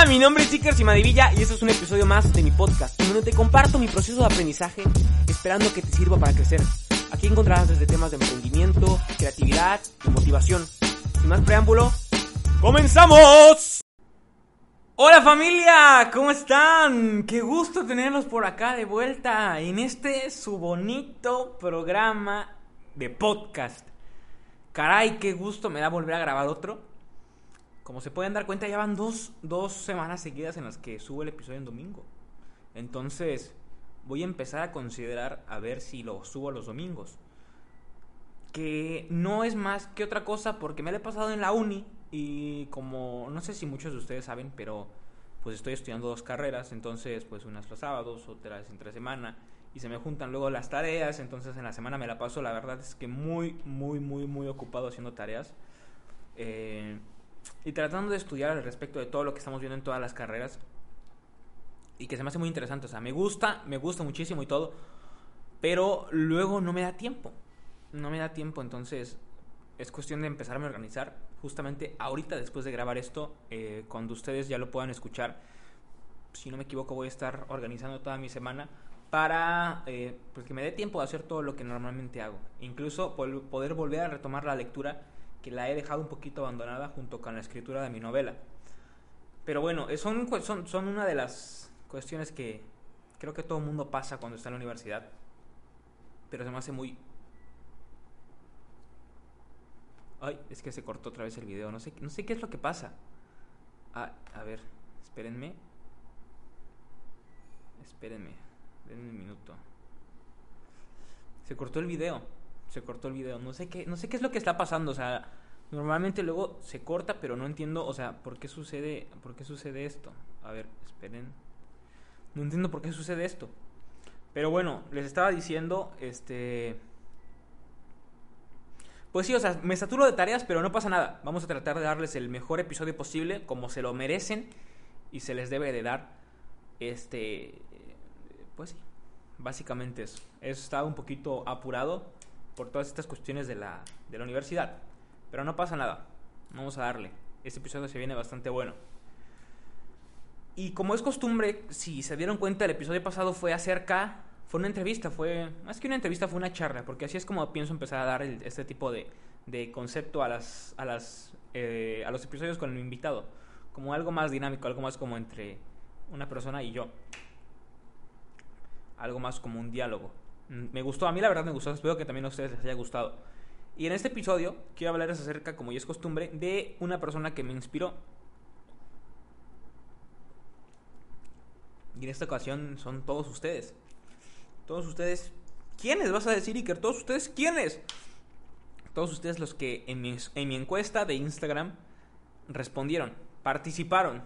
Hola, mi nombre es Iker Simadivilla y este es un episodio más de mi podcast, en donde te comparto mi proceso de aprendizaje, esperando que te sirva para crecer. Aquí encontrarás desde temas de emprendimiento, creatividad y motivación. Sin más preámbulo, ¡comenzamos! Hola familia, ¿cómo están? Qué gusto tenerlos por acá de vuelta en este su bonito programa de podcast. Caray, qué gusto me da volver a grabar otro. Como se pueden dar cuenta, ya van dos, dos semanas seguidas en las que subo el episodio en domingo. Entonces, voy a empezar a considerar a ver si lo subo los domingos. Que no es más que otra cosa porque me lo he pasado en la uni y como no sé si muchos de ustedes saben, pero pues estoy estudiando dos carreras, entonces pues unas los sábados, otras entre semana y se me juntan luego las tareas, entonces en la semana me la paso, la verdad es que muy, muy, muy, muy ocupado haciendo tareas. Eh, y tratando de estudiar al respecto de todo lo que estamos viendo en todas las carreras. Y que se me hace muy interesante, o sea, me gusta, me gusta muchísimo y todo, pero luego no me da tiempo, no me da tiempo, entonces es cuestión de empezarme a organizar, justamente ahorita después de grabar esto, eh, cuando ustedes ya lo puedan escuchar, si no me equivoco voy a estar organizando toda mi semana para eh, pues que me dé tiempo de hacer todo lo que normalmente hago, incluso poder volver a retomar la lectura que la he dejado un poquito abandonada junto con la escritura de mi novela. Pero bueno, son, son, son una de las cuestiones que creo que todo el mundo pasa cuando está en la universidad. Pero se me hace muy... Ay, es que se cortó otra vez el video. No sé, no sé qué es lo que pasa. Ah, a ver, espérenme. Espérenme. Denme un minuto. Se cortó el video se cortó el video. No sé qué, no sé qué es lo que está pasando. O sea, normalmente luego se corta, pero no entiendo, o sea, por qué sucede, por qué sucede esto. A ver, esperen. No entiendo por qué sucede esto. Pero bueno, les estaba diciendo, este... Pues sí, o sea, me saturo de tareas, pero no pasa nada. Vamos a tratar de darles el mejor episodio posible, como se lo merecen y se les debe de dar. Este... Pues sí, básicamente eso. Estaba un poquito apurado, por todas estas cuestiones de la, de la universidad. Pero no pasa nada. Vamos a darle. Este episodio se viene bastante bueno. Y como es costumbre, si se dieron cuenta, el episodio pasado fue acerca. Fue una entrevista, fue. Más que una entrevista, fue una charla. Porque así es como pienso empezar a dar este tipo de, de concepto a, las, a, las, eh, a los episodios con el invitado. Como algo más dinámico, algo más como entre una persona y yo. Algo más como un diálogo. Mm, me gustó, a mí la verdad me gustó, espero que también a ustedes les haya gustado. Y en este episodio quiero hablarles acerca, como ya es costumbre, de una persona que me inspiró. Y en esta ocasión son todos ustedes. Todos ustedes, ¿quiénes? Vas a decir, Iker, todos ustedes, ¿quiénes? Todos ustedes los que en mi, en mi encuesta de Instagram respondieron, participaron.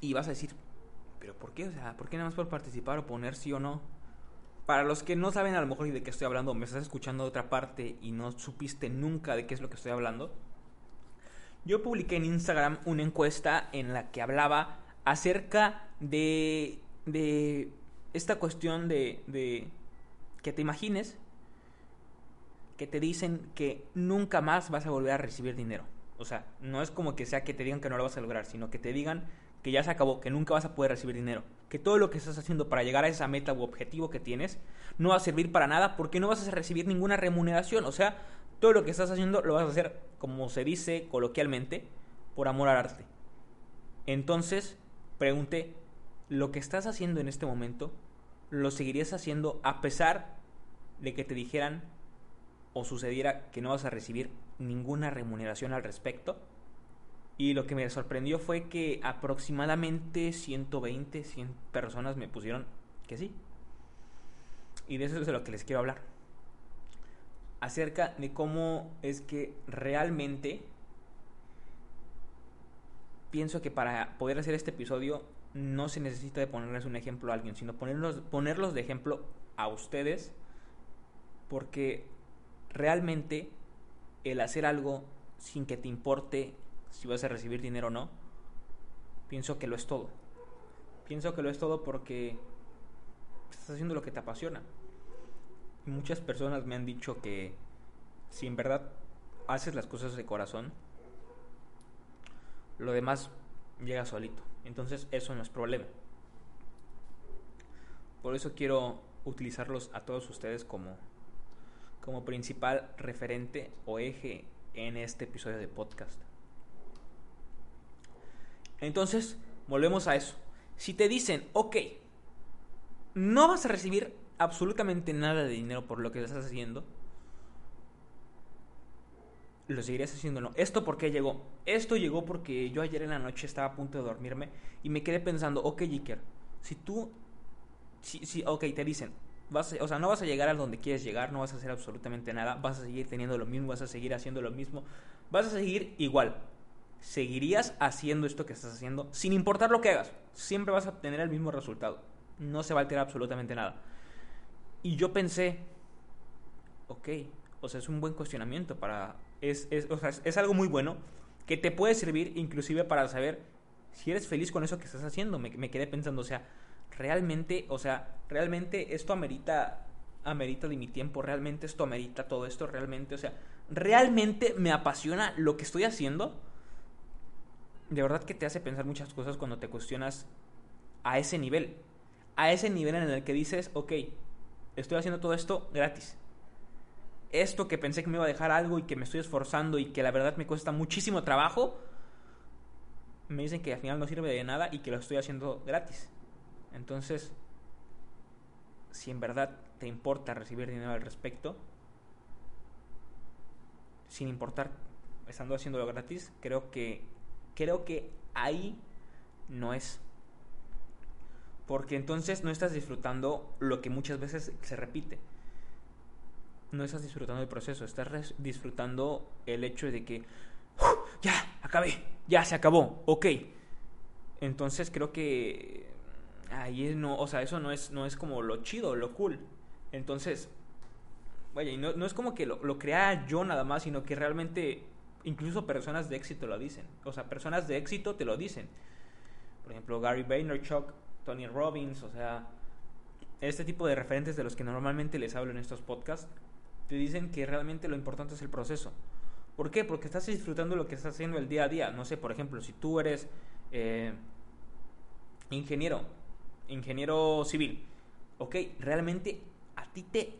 Y vas a decir, pero ¿por qué? O sea, ¿por qué nada más por participar o poner sí o no? Para los que no saben a lo mejor de qué estoy hablando, me estás escuchando de otra parte y no supiste nunca de qué es lo que estoy hablando. Yo publiqué en Instagram una encuesta en la que hablaba acerca de, de esta cuestión de, de que te imagines que te dicen que nunca más vas a volver a recibir dinero. O sea, no es como que sea que te digan que no lo vas a lograr, sino que te digan que ya se acabó, que nunca vas a poder recibir dinero, que todo lo que estás haciendo para llegar a esa meta u objetivo que tienes no va a servir para nada porque no vas a recibir ninguna remuneración, o sea, todo lo que estás haciendo lo vas a hacer, como se dice coloquialmente, por amor al arte. Entonces, pregunté, ¿lo que estás haciendo en este momento lo seguirías haciendo a pesar de que te dijeran o sucediera que no vas a recibir ninguna remuneración al respecto? Y lo que me sorprendió fue que aproximadamente 120, 100 personas me pusieron que sí. Y de eso es de lo que les quiero hablar. acerca de cómo es que realmente pienso que para poder hacer este episodio no se necesita de ponerles un ejemplo a alguien, sino ponerlos, ponerlos de ejemplo a ustedes, porque realmente el hacer algo sin que te importe si vas a recibir dinero o no, pienso que lo es todo. Pienso que lo es todo porque estás haciendo lo que te apasiona. Muchas personas me han dicho que si en verdad haces las cosas de corazón, lo demás llega solito. Entonces eso no es problema. Por eso quiero utilizarlos a todos ustedes como, como principal referente o eje en este episodio de podcast. Entonces, volvemos a eso. Si te dicen, ok, no vas a recibir absolutamente nada de dinero por lo que estás haciendo, lo seguirías haciendo no. ¿Esto por qué llegó? Esto llegó porque yo ayer en la noche estaba a punto de dormirme y me quedé pensando, ok, Jiker, si tú, si, si, ok, te dicen, vas o sea, no vas a llegar a donde quieres llegar, no vas a hacer absolutamente nada, vas a seguir teniendo lo mismo, vas a seguir haciendo lo mismo, vas a seguir igual. Seguirías haciendo esto que estás haciendo sin importar lo que hagas. Siempre vas a obtener el mismo resultado. No se va a alterar absolutamente nada. Y yo pensé, ok, o sea, es un buen cuestionamiento para es, es, o sea, es algo muy bueno que te puede servir inclusive para saber si eres feliz con eso que estás haciendo. Me, quedé pensando, o sea, realmente, o sea, realmente esto amerita, amerita de mi tiempo, realmente esto amerita todo esto, realmente, o sea, realmente me apasiona lo que estoy haciendo. De verdad que te hace pensar muchas cosas cuando te cuestionas a ese nivel. A ese nivel en el que dices, ok, estoy haciendo todo esto gratis esto que pensé que me iba a dejar algo y que me estoy esforzando y que la verdad me cuesta muchísimo trabajo, me dicen que al final no sirve de nada y que lo estoy haciendo gratis. Entonces, si en verdad te importa recibir dinero al respecto, sin importar estando haciéndolo gratis, creo que creo que ahí no es. Porque entonces no estás disfrutando lo que muchas veces se repite no estás disfrutando el proceso, estás disfrutando el hecho de que ya, acabé, ya se acabó, ok. Entonces creo que ahí no, o sea, eso no es, no es como lo chido, lo cool. Entonces, vaya, y no, no es como que lo, lo crea yo nada más, sino que realmente incluso personas de éxito lo dicen. O sea, personas de éxito te lo dicen. Por ejemplo, Gary Vaynerchuk, Tony Robbins, o sea, este tipo de referentes de los que normalmente les hablo en estos podcasts te dicen que realmente lo importante es el proceso. ¿Por qué? Porque estás disfrutando lo que estás haciendo el día a día. No sé, por ejemplo, si tú eres eh, ingeniero, ingeniero civil, ok, realmente a ti te,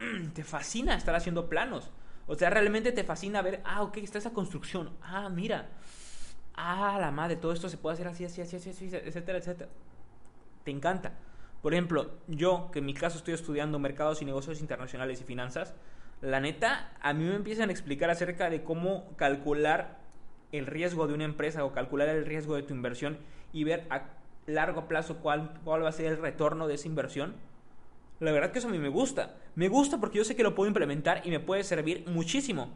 te fascina estar haciendo planos. O sea, realmente te fascina ver, ah, ok, está esa construcción. Ah, mira. Ah, la madre, todo esto se puede hacer así, así, así, así, así etcétera, etcétera. Te encanta. Por ejemplo, yo, que en mi caso estoy estudiando mercados y negocios internacionales y finanzas, la neta, a mí me empiezan a explicar acerca de cómo calcular el riesgo de una empresa o calcular el riesgo de tu inversión y ver a largo plazo cuál, cuál va a ser el retorno de esa inversión. La verdad que eso a mí me gusta. Me gusta porque yo sé que lo puedo implementar y me puede servir muchísimo.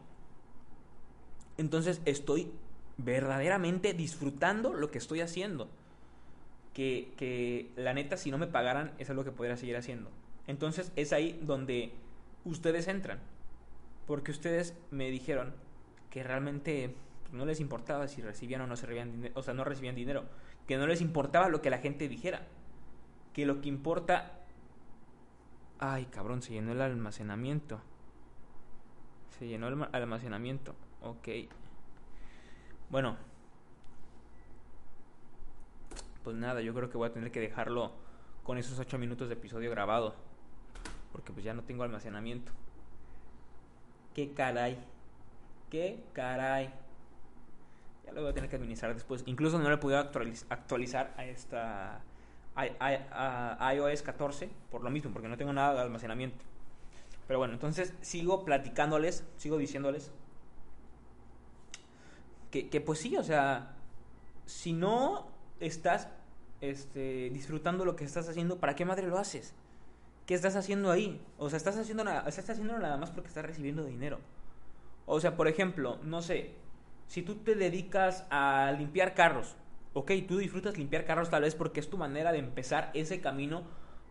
Entonces estoy verdaderamente disfrutando lo que estoy haciendo que, la neta si no me pagaran es algo que podría seguir haciendo. Entonces es ahí donde ustedes entran. Porque ustedes me dijeron que realmente no les importaba si recibían o no recibían dinero, o sea, no recibían dinero, que no les importaba lo que la gente dijera, que lo que importa Ay, cabrón, se llenó el almacenamiento. Se llenó el almacenamiento. Ok. Bueno, pues nada, yo creo que voy a tener que dejarlo con esos 8 minutos de episodio grabado. Porque pues ya no tengo almacenamiento. Qué caray. Qué caray. Ya lo voy a tener que administrar después. Incluso no le he podido actualizar a esta a, iOS 14 por lo mismo, porque no tengo nada de almacenamiento. Pero bueno, entonces sigo platicándoles, sigo diciéndoles que, que pues sí, o sea, si no estás este, disfrutando lo que estás haciendo, ¿para qué madre lo haces? ¿qué estás haciendo ahí? O sea, estás haciendo nada, estás haciendo nada más porque estás recibiendo dinero. O sea, por ejemplo, no sé, si tú te dedicas a limpiar carros, ok, tú disfrutas limpiar carros tal vez porque es tu manera de empezar ese camino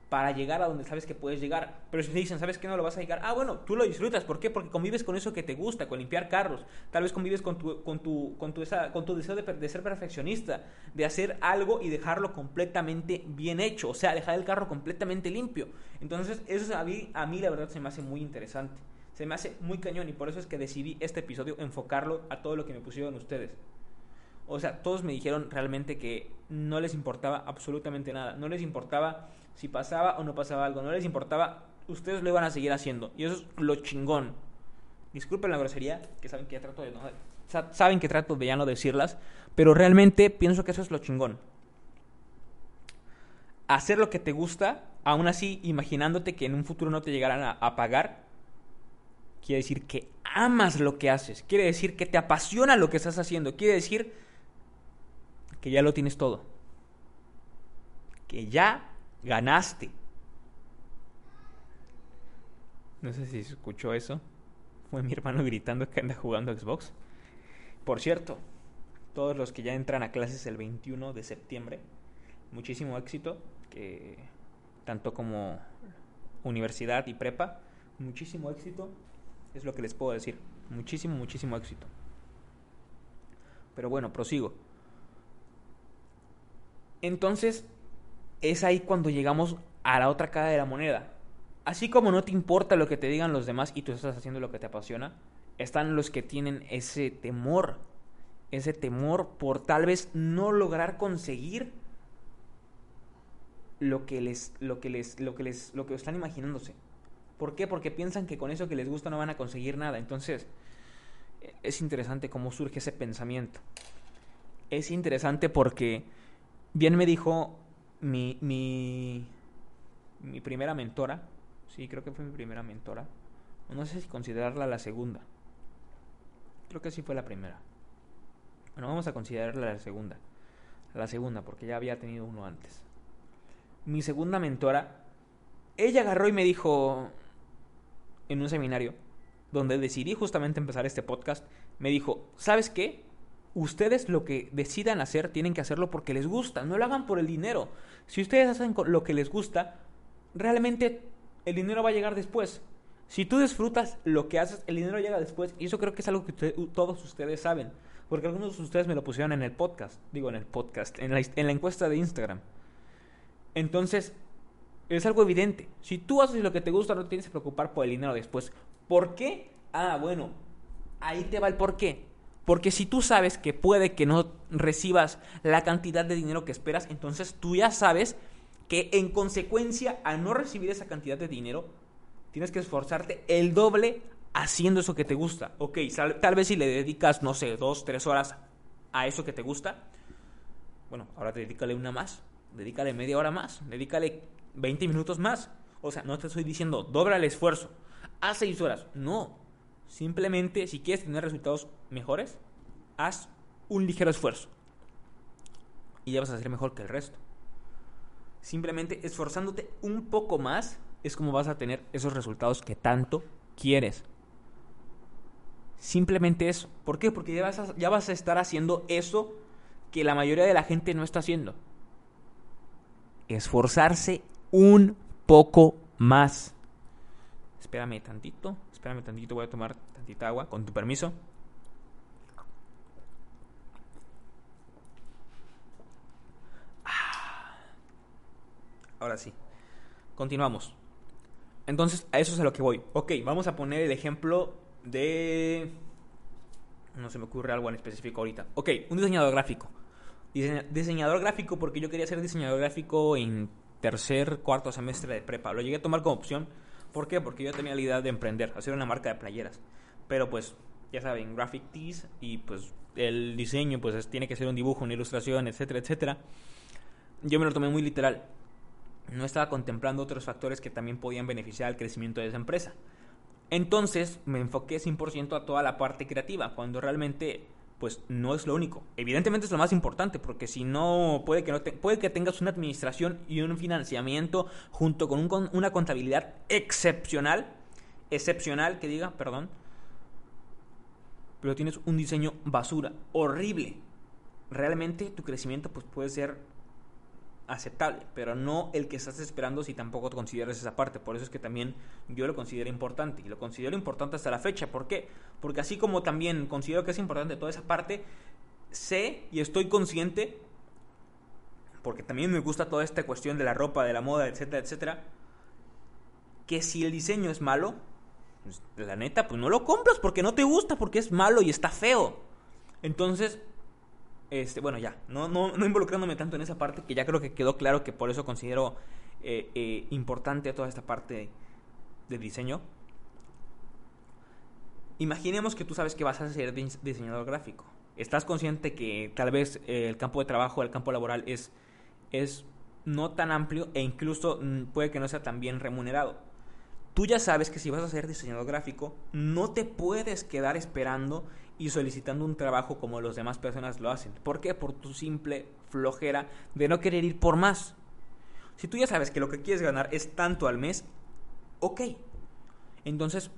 para llegar a donde sabes que puedes llegar. Pero si te dicen, ¿sabes que no lo vas a llegar? Ah, bueno, tú lo disfrutas. ¿Por qué? Porque convives con eso que te gusta, con limpiar carros. Tal vez convives con tu, con tu, con tu, esa, con tu deseo de, de, ser perfeccionista, de hacer algo y dejarlo completamente bien hecho. O sea, dejar el carro completamente limpio. Entonces, eso a mí, a mí la verdad se me hace muy interesante. Se me hace muy cañón y por eso es que decidí este episodio enfocarlo a todo lo que me pusieron ustedes. O sea, todos me dijeron realmente que no les importaba absolutamente nada. No les importaba si pasaba o no pasaba algo. No les importaba. Ustedes lo iban a seguir haciendo. Y eso es lo chingón. Disculpen la grosería, que saben que ya trato de no, saben que trato de ya no decirlas, pero realmente pienso que eso es lo chingón. Hacer lo que te gusta, aún así imaginándote que en un futuro no te llegarán a, a pagar, quiere decir que amas lo que haces, quiere decir que te apasiona lo que estás haciendo, quiere decir que ya lo tienes todo. Que ya ganaste. No sé si se escuchó eso. Fue mi hermano gritando que anda jugando Xbox. Por cierto, todos los que ya entran a clases el 21 de septiembre, muchísimo éxito, que tanto como universidad y prepa, muchísimo éxito, es lo que les puedo decir. Muchísimo, muchísimo éxito. Pero bueno, prosigo. Entonces, es ahí cuando llegamos a la otra cara de la moneda. Así como no te importa lo que te digan los demás y tú estás haciendo lo que te apasiona, están los que tienen ese temor, ese temor por tal vez no lograr conseguir lo que les lo que les lo que les lo que están imaginándose. ¿Por qué? Porque piensan que con eso que les gusta no van a conseguir nada. Entonces, es interesante cómo surge ese pensamiento. Es interesante porque bien me dijo mi, mi, mi primera mentora, sí, creo que fue mi primera mentora, no sé si considerarla la segunda, creo que sí fue la primera. Bueno, vamos a considerarla la segunda, la segunda, porque ya había tenido uno antes. Mi segunda mentora, ella agarró y me dijo en un seminario, donde decidí justamente empezar este podcast, me dijo, ¿sabes qué? Ustedes lo que decidan hacer tienen que hacerlo porque les gusta, no lo hagan por el dinero. Si ustedes hacen lo que les gusta, realmente el dinero va a llegar después. Si tú disfrutas lo que haces, el dinero llega después. Y eso creo que es algo que todos ustedes saben. Porque algunos de ustedes me lo pusieron en el podcast. Digo, en el podcast. En la, en la encuesta de Instagram. Entonces, es algo evidente. Si tú haces lo que te gusta, no tienes que preocupar por el dinero después. ¿Por qué? Ah, bueno. Ahí te va el por qué. Porque si tú sabes que puede que no recibas la cantidad de dinero que esperas, entonces tú ya sabes que en consecuencia a no recibir esa cantidad de dinero, tienes que esforzarte el doble haciendo eso que te gusta. Ok, tal vez si le dedicas, no sé, dos, tres horas a eso que te gusta, bueno, ahora dedícale una más, dedícale media hora más, dedícale 20 minutos más. O sea, no te estoy diciendo, dobra el esfuerzo, haz seis horas. No, Simplemente, si quieres tener resultados mejores, haz un ligero esfuerzo. Y ya vas a ser mejor que el resto. Simplemente esforzándote un poco más es como vas a tener esos resultados que tanto quieres. Simplemente eso. ¿Por qué? Porque ya vas a, ya vas a estar haciendo eso que la mayoría de la gente no está haciendo. Esforzarse un poco más. Espérame tantito. Espérame tantito, voy a tomar tantita agua, con tu permiso. Ah. Ahora sí. Continuamos. Entonces, a eso es a lo que voy. Ok, vamos a poner el ejemplo de... No se me ocurre algo en específico ahorita. Ok, un diseñador gráfico. diseñador gráfico porque yo quería ser diseñador gráfico en tercer, cuarto semestre de prepa. Lo llegué a tomar como opción ¿Por qué? Porque yo tenía la idea de emprender, hacer una marca de playeras. Pero pues, ya saben, graphic tees y pues el diseño pues tiene que ser un dibujo, una ilustración, etcétera, etcétera. Yo me lo tomé muy literal. No estaba contemplando otros factores que también podían beneficiar al crecimiento de esa empresa. Entonces me enfoqué 100% a toda la parte creativa, cuando realmente pues no es lo único. Evidentemente es lo más importante, porque si no, puede que, no puede que tengas una administración y un financiamiento junto con un, una contabilidad excepcional, excepcional, que diga, perdón, pero tienes un diseño basura, horrible. Realmente tu crecimiento pues puede ser aceptable, pero no el que estás esperando si tampoco consideras esa parte. Por eso es que también yo lo considero importante. Y lo considero importante hasta la fecha. ¿Por qué? Porque así como también considero que es importante toda esa parte, sé y estoy consciente, porque también me gusta toda esta cuestión de la ropa, de la moda, etcétera, etcétera, que si el diseño es malo, pues, la neta, pues no lo compras porque no te gusta, porque es malo y está feo. Entonces, este, bueno, ya, no, no, involucrándome tanto en esa parte, que ya creo que quedó claro que por eso considero eh, eh, importante toda esta parte de diseño. Imaginemos que tú sabes que vas a ser diseñador gráfico. Estás consciente que tal vez eh, el campo de trabajo, el campo laboral es, es no tan amplio e incluso mm, puede que no sea tan bien remunerado. Tú ya sabes que si vas a ser diseñador gráfico, no te puedes quedar esperando y solicitando un trabajo como las demás personas lo hacen. ¿Por qué? Por tu simple flojera de no querer ir por más. Si tú ya sabes que lo que quieres ganar es tanto al mes, ok. Entonces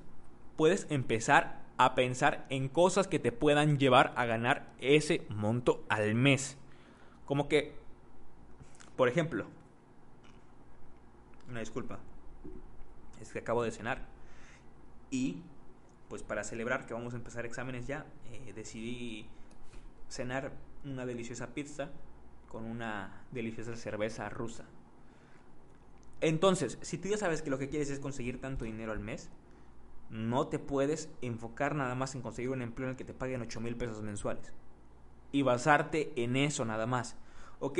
puedes empezar a pensar en cosas que te puedan llevar a ganar ese monto al mes. Como que, por ejemplo, una disculpa, es que acabo de cenar y pues para celebrar que vamos a empezar exámenes ya, eh, decidí cenar una deliciosa pizza con una deliciosa cerveza rusa. Entonces, si tú ya sabes que lo que quieres es conseguir tanto dinero al mes, no te puedes enfocar nada más en conseguir un empleo en el que te paguen 8 mil pesos mensuales. Y basarte en eso nada más. Ok,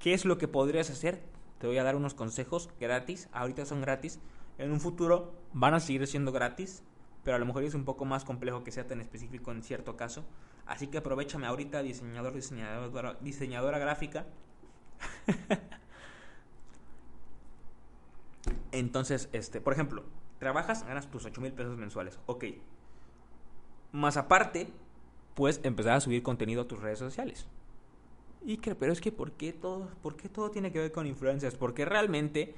¿qué es lo que podrías hacer? Te voy a dar unos consejos gratis. Ahorita son gratis. En un futuro van a seguir siendo gratis pero a lo mejor es un poco más complejo que sea tan específico en cierto caso. Así que aprovechame ahorita, diseñador, diseñadora, diseñadora gráfica. Entonces, este, por ejemplo, trabajas, ganas tus 8 mil pesos mensuales. Ok. Más aparte, puedes empezar a subir contenido a tus redes sociales. Y que, pero es que ¿por qué todo, por qué todo tiene que ver con influencias? Porque realmente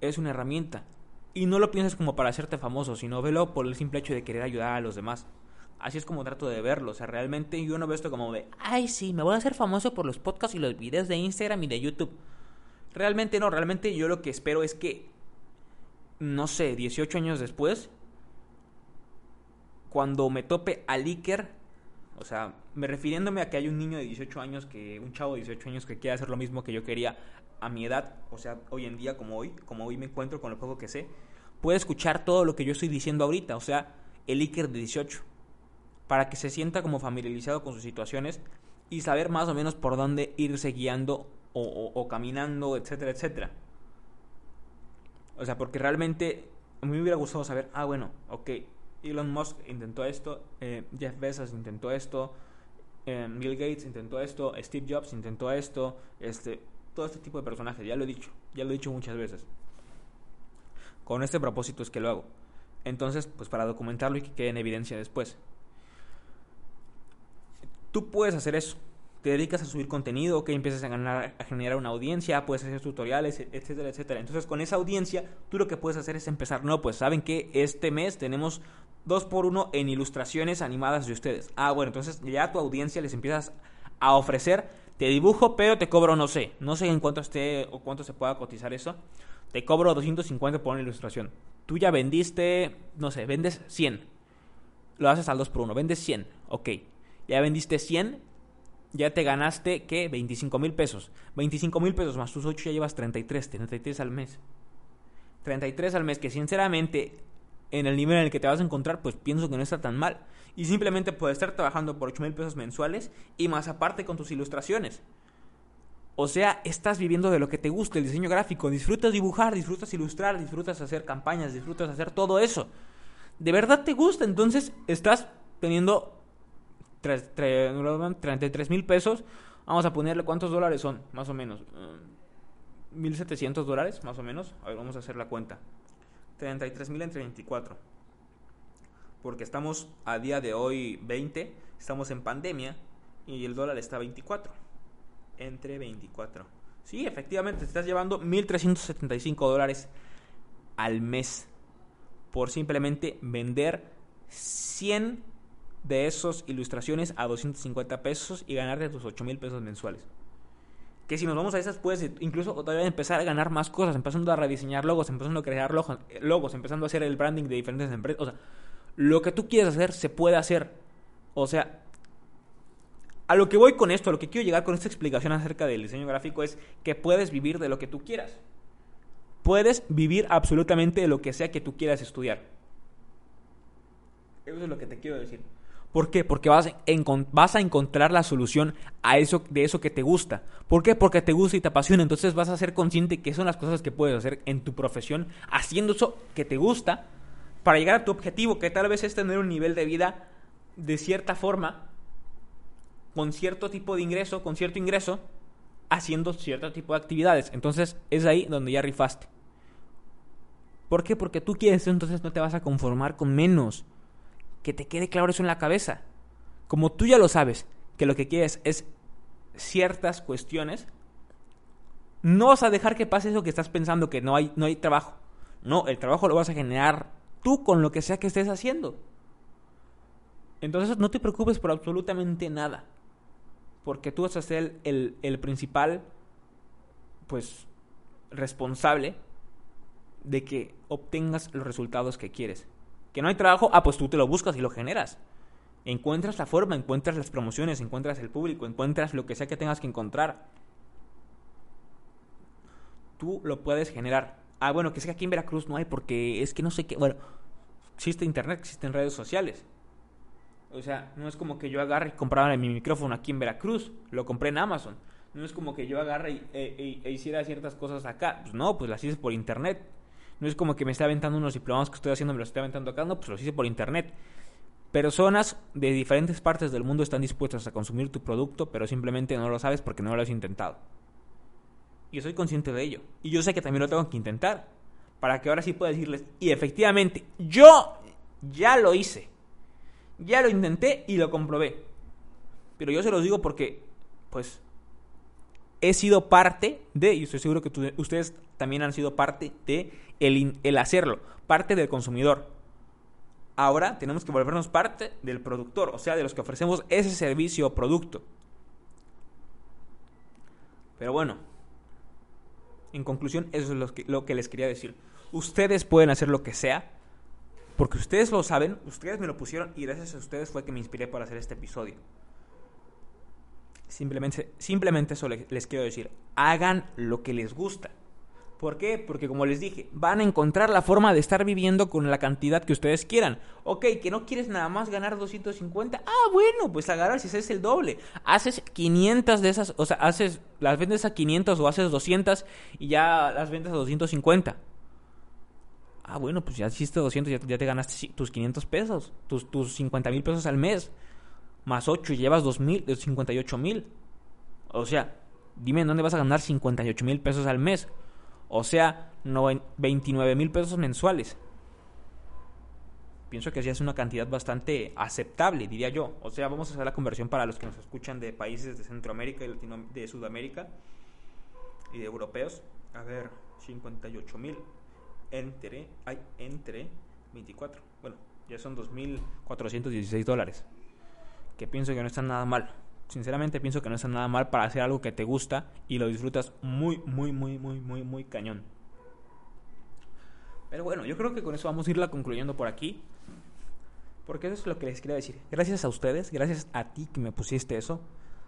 es una herramienta. Y no lo pienses como para hacerte famoso, sino velo por el simple hecho de querer ayudar a los demás. Así es como trato de verlo. O sea, realmente yo no veo esto como de, ay, sí, me voy a hacer famoso por los podcasts y los videos de Instagram y de YouTube. Realmente no, realmente yo lo que espero es que, no sé, 18 años después, cuando me tope a Iker, o sea, me refiriéndome a que hay un niño de 18 años, que un chavo de 18 años que quiere hacer lo mismo que yo quería a mi edad, o sea, hoy en día como hoy, como hoy me encuentro con lo poco que sé, puede escuchar todo lo que yo estoy diciendo ahorita, o sea, el Iker de 18, para que se sienta como familiarizado con sus situaciones y saber más o menos por dónde irse guiando o, caminando, etcétera, etcétera. O sea, porque realmente a mí me hubiera gustado saber, ah, bueno, ok, Elon Musk intentó esto, eh, Jeff Bezos intentó esto, eh, Bill Gates intentó esto, Steve Jobs intentó esto, este, todo este tipo de personajes, ya lo he dicho, ya lo he dicho muchas veces. Con este propósito es que lo hago. Entonces, pues para documentarlo y que quede en evidencia después. Tú puedes hacer eso. Te dedicas a subir contenido, que empiezas a, ganar, a generar una audiencia, puedes hacer tutoriales, etcétera, etcétera. Entonces, con esa audiencia, tú lo que puedes hacer es empezar. No, pues saben que este mes tenemos dos por uno en ilustraciones animadas de ustedes. Ah, bueno, entonces ya a tu audiencia les empiezas a ofrecer te dibujo, pero te cobro, no sé, no sé en cuánto esté o cuánto se pueda cotizar eso. Te cobro 250 por una ilustración. Tú ya vendiste, no sé, vendes 100. Lo haces al 2 por 1, vendes 100, ok. Ya vendiste 100, ya te ganaste, ¿qué? 25 mil pesos. 25 mil pesos más tus 8 ya llevas 33, 33 al mes. 33 al mes, que sinceramente en el nivel en el que te vas a encontrar, pues pienso que no está tan mal. Y simplemente puedes estar trabajando por 8 mil pesos mensuales y más aparte con tus ilustraciones. O sea, estás viviendo de lo que te gusta, el diseño gráfico. Disfrutas dibujar, disfrutas ilustrar, disfrutas hacer campañas, disfrutas hacer todo eso. De verdad te gusta, entonces estás teniendo 33 mil pesos. Vamos a ponerle cuántos dólares son, más o menos. 1.700 dólares, más o menos. A ver, vamos a hacer la cuenta. 33 mil entre 24. Porque estamos a día de hoy 20. estamos en pandemia y el dólar está a 24. Entre 24. Sí, efectivamente, te estás llevando 1.375 dólares al mes por simplemente vender 100 de esas ilustraciones a 250 pesos y ganarte tus 8 mil pesos mensuales. Que si nos vamos a esas, puedes incluso todavía empezar a ganar más cosas, empezando a rediseñar logos, empezando a crear logos, logos empezando a hacer el branding de diferentes empresas. O sea, lo que tú quieres hacer se puede hacer. O sea, a lo que voy con esto, a lo que quiero llegar con esta explicación acerca del diseño gráfico es que puedes vivir de lo que tú quieras. Puedes vivir absolutamente de lo que sea que tú quieras estudiar. Eso es lo que te quiero decir. ¿Por qué? Porque vas vas a encontrar la solución a eso, de eso que te gusta. ¿Por qué? Porque te gusta y te apasiona. Entonces vas a ser consciente que son las cosas que puedes hacer en tu profesión, haciendo eso que te gusta, para llegar a tu objetivo, que tal vez es tener un nivel de vida de cierta forma, con cierto tipo de ingreso, con cierto ingreso, haciendo cierto tipo de actividades. Entonces es ahí donde ya rifaste. ¿Por qué? Porque tú quieres, entonces no te vas a conformar con menos que te quede claro eso en la cabeza. Como tú ya lo sabes, que lo que quieres es ciertas cuestiones, no vas a dejar que pase eso que estás pensando que no hay, no hay trabajo. No, el trabajo lo vas a generar tú con lo que sea que estés haciendo. Entonces no te preocupes por absolutamente nada. Porque tú vas a ser el, el principal, pues, responsable de que obtengas los resultados que quieres. Que no hay trabajo, ah, pues tú te lo buscas y lo generas. Encuentras la forma, encuentras las promociones, encuentras el público, encuentras lo que sea que tengas que encontrar. Tú lo puedes generar. Ah, bueno, que es que aquí en Veracruz no hay porque es que no sé qué. Bueno, existe internet, existen redes sociales. O sea, no es como que yo agarre y comprara mi micrófono aquí en Veracruz. Lo compré en Amazon. No es como que yo agarre y, e, e, e hiciera ciertas cosas acá. Pues no, pues las hice por internet. No es como que me esté aventando unos diplomados que estoy haciendo, me los estoy aventando acá, no, pues los hice por internet. Personas de diferentes partes del mundo están dispuestas a consumir tu producto, pero simplemente no lo sabes porque no lo has intentado. Y yo soy consciente de ello. Y yo sé que también lo tengo que intentar. Para que ahora sí pueda decirles, y efectivamente, yo ya lo hice. Ya lo intenté y lo comprobé. Pero yo se los digo porque, pues, he sido parte de, y estoy seguro que ustedes también han sido parte de el, hacerlo, parte del consumidor. Ahora tenemos que volvernos parte del productor, o sea, de los que ofrecemos ese servicio o producto. Pero bueno, en conclusión, eso es lo que, lo que les quería decir. Ustedes pueden hacer lo que sea, porque ustedes lo saben, ustedes me lo pusieron y gracias a ustedes fue que me inspiré para hacer este episodio. Simplemente, simplemente eso les quiero decir. Hagan lo que les gusta. ¿Por qué? Porque como les dije, van a encontrar la forma de estar viviendo con la cantidad que ustedes quieran. Ok, que no quieres nada más ganar 250. Ah, bueno, pues agarrar si haces el doble. Haces 500 de esas, o sea, haces, las vendes a 500 o haces 200 y ya las vendes a 250. Ah, bueno, pues ya hiciste 200, ya, te ganaste tus 500 pesos, tus, tus 50 mil pesos al mes. Más 8 y llevas 2 mil, 58 mil. O sea, dime dónde vas a ganar 58 mil pesos al mes. O sea, 29 mil pesos mensuales. Pienso que así es una cantidad bastante aceptable, diría yo. O sea, vamos a hacer la conversión para los que nos escuchan de países de Centroamérica y Latino de Sudamérica y de europeos. A ver, 58 mil entre, hay entre 24. Bueno, ya son 2.416 dólares. Que pienso que no están nada mal. Sinceramente pienso que no está nada mal para hacer algo que te gusta y lo disfrutas muy, muy, muy, muy, muy, muy cañón. Pero bueno, yo creo que con eso vamos a irla concluyendo por aquí. Porque eso es lo que les quería decir. Gracias a ustedes, gracias a ti que me pusiste eso,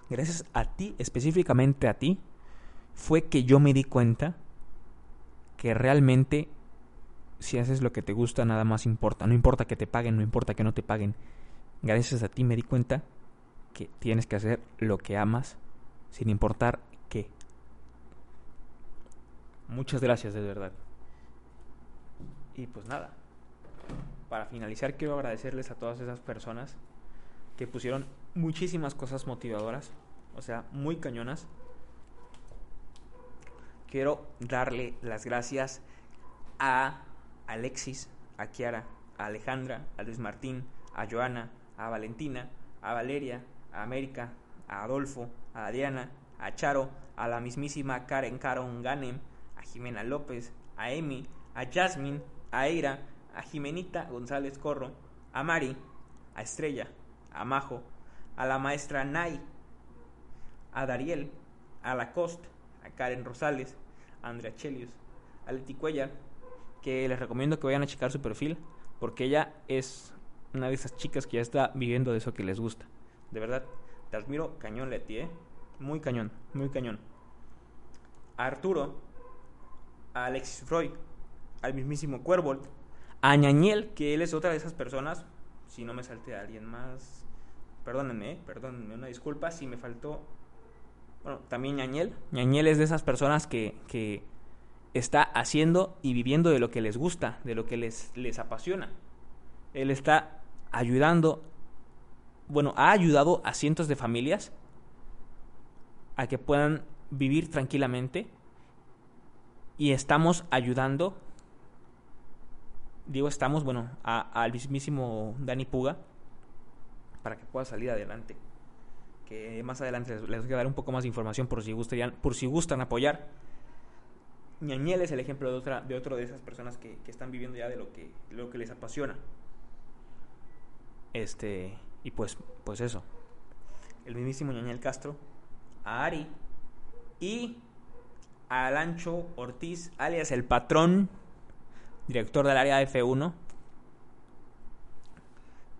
gracias a ti, específicamente a ti, fue que yo me di cuenta que realmente si haces lo que te gusta, nada más importa. No importa que te paguen, no importa que no te paguen. Gracias a ti me di cuenta que tienes que hacer lo que amas sin importar qué. Muchas gracias de verdad. Y pues nada, para finalizar quiero agradecerles a todas esas personas que pusieron muchísimas cosas motivadoras, o sea, muy cañonas. Quiero darle las gracias a Alexis, a Kiara, a Alejandra, a Luis Martín, a Joana, a Valentina, a Valeria, a América, a Adolfo, a Diana, a Charo, a la mismísima Karen Caron Ganem, a Jimena López, a Emi, a Jasmine, a Eira, a Jimenita González Corro, a Mari, a Estrella, a Majo, a la maestra Nay, a Dariel, a Lacoste, a Karen Rosales, a Andrea Chelius, a Leti Cuellar, que les recomiendo que vayan a checar su perfil, porque ella es una de esas chicas que ya está viviendo de eso que les gusta. De verdad, te admiro cañón, Leti, ¿eh? Muy cañón, muy cañón. A Arturo, a Alexis Freud, al mismísimo Cuervo, a Ñañel, que él es otra de esas personas, si no me salte alguien más, perdónenme, ¿eh? perdónenme, una disculpa si me faltó, bueno, también Ñañel, Ñañel es de esas personas que, que está haciendo y viviendo de lo que les gusta, de lo que les, les apasiona. Él está ayudando, bueno, ha ayudado a cientos de familias a que puedan vivir tranquilamente y estamos ayudando, digo estamos, bueno, al mismísimo Dani Puga para que pueda salir adelante. Que más adelante les, voy a dar un poco más de información por si, gustarían, por si gustan apoyar. Ñañel es el ejemplo de otra de otro de esas personas que, que están viviendo ya de lo que, lo que les apasiona. Este, y pues, pues eso. El mismísimo Ñañel Castro, a Ari y a Alancho Ortiz, alias el patrón, director del área F1.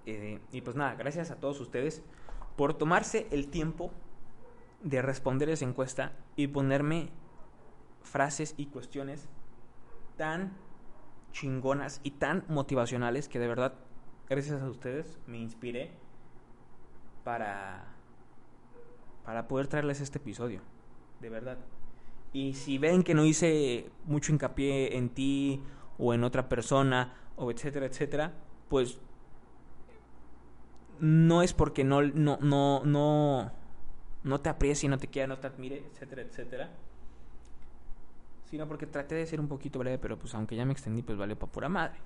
Eh, y pues nada, gracias a todos ustedes por tomarse el tiempo de responder esa encuesta y ponerme frases y cuestiones tan chingonas y tan motivacionales que de verdad gracias a ustedes me inspiré para, para poder traerles este episodio. De verdad. Y si ven que no hice mucho hincapié en ti o en otra persona o etcétera, etcétera, pues no es porque no, no, no, no, no te aprecie, no te quiera, no te admire, etcétera, etcétera. Sino porque traté de ser un poquito breve, pero pues aunque ya me extendí, pues vale para pura madre.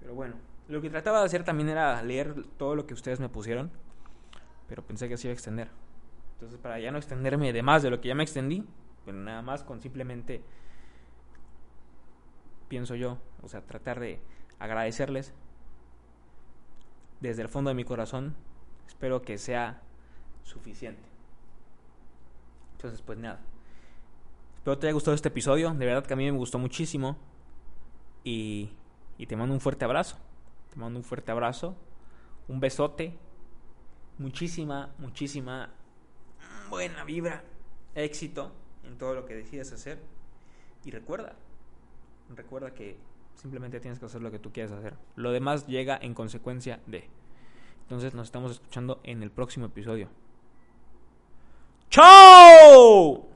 Pero bueno, lo que trataba de hacer también era leer todo lo que ustedes me pusieron, pero pensé que se iba a extender. Entonces, para ya no extenderme de más de lo que ya me extendí, pues nada más con simplemente, pienso yo, o sea, tratar de agradecerles desde el fondo de mi corazón. Espero que sea suficiente. Entonces, pues nada. Espero te haya gustado este episodio. De verdad que a mí me gustó muchísimo. Y, y te mando un fuerte abrazo. Te mando un fuerte abrazo, un besote, muchísima, muchísima buena vibra, éxito en todo lo que decidas hacer. Y recuerda, recuerda que simplemente tienes que hacer lo que tú quieras hacer. Lo demás llega en consecuencia de. Entonces nos estamos escuchando en el próximo episodio. ¡Chao!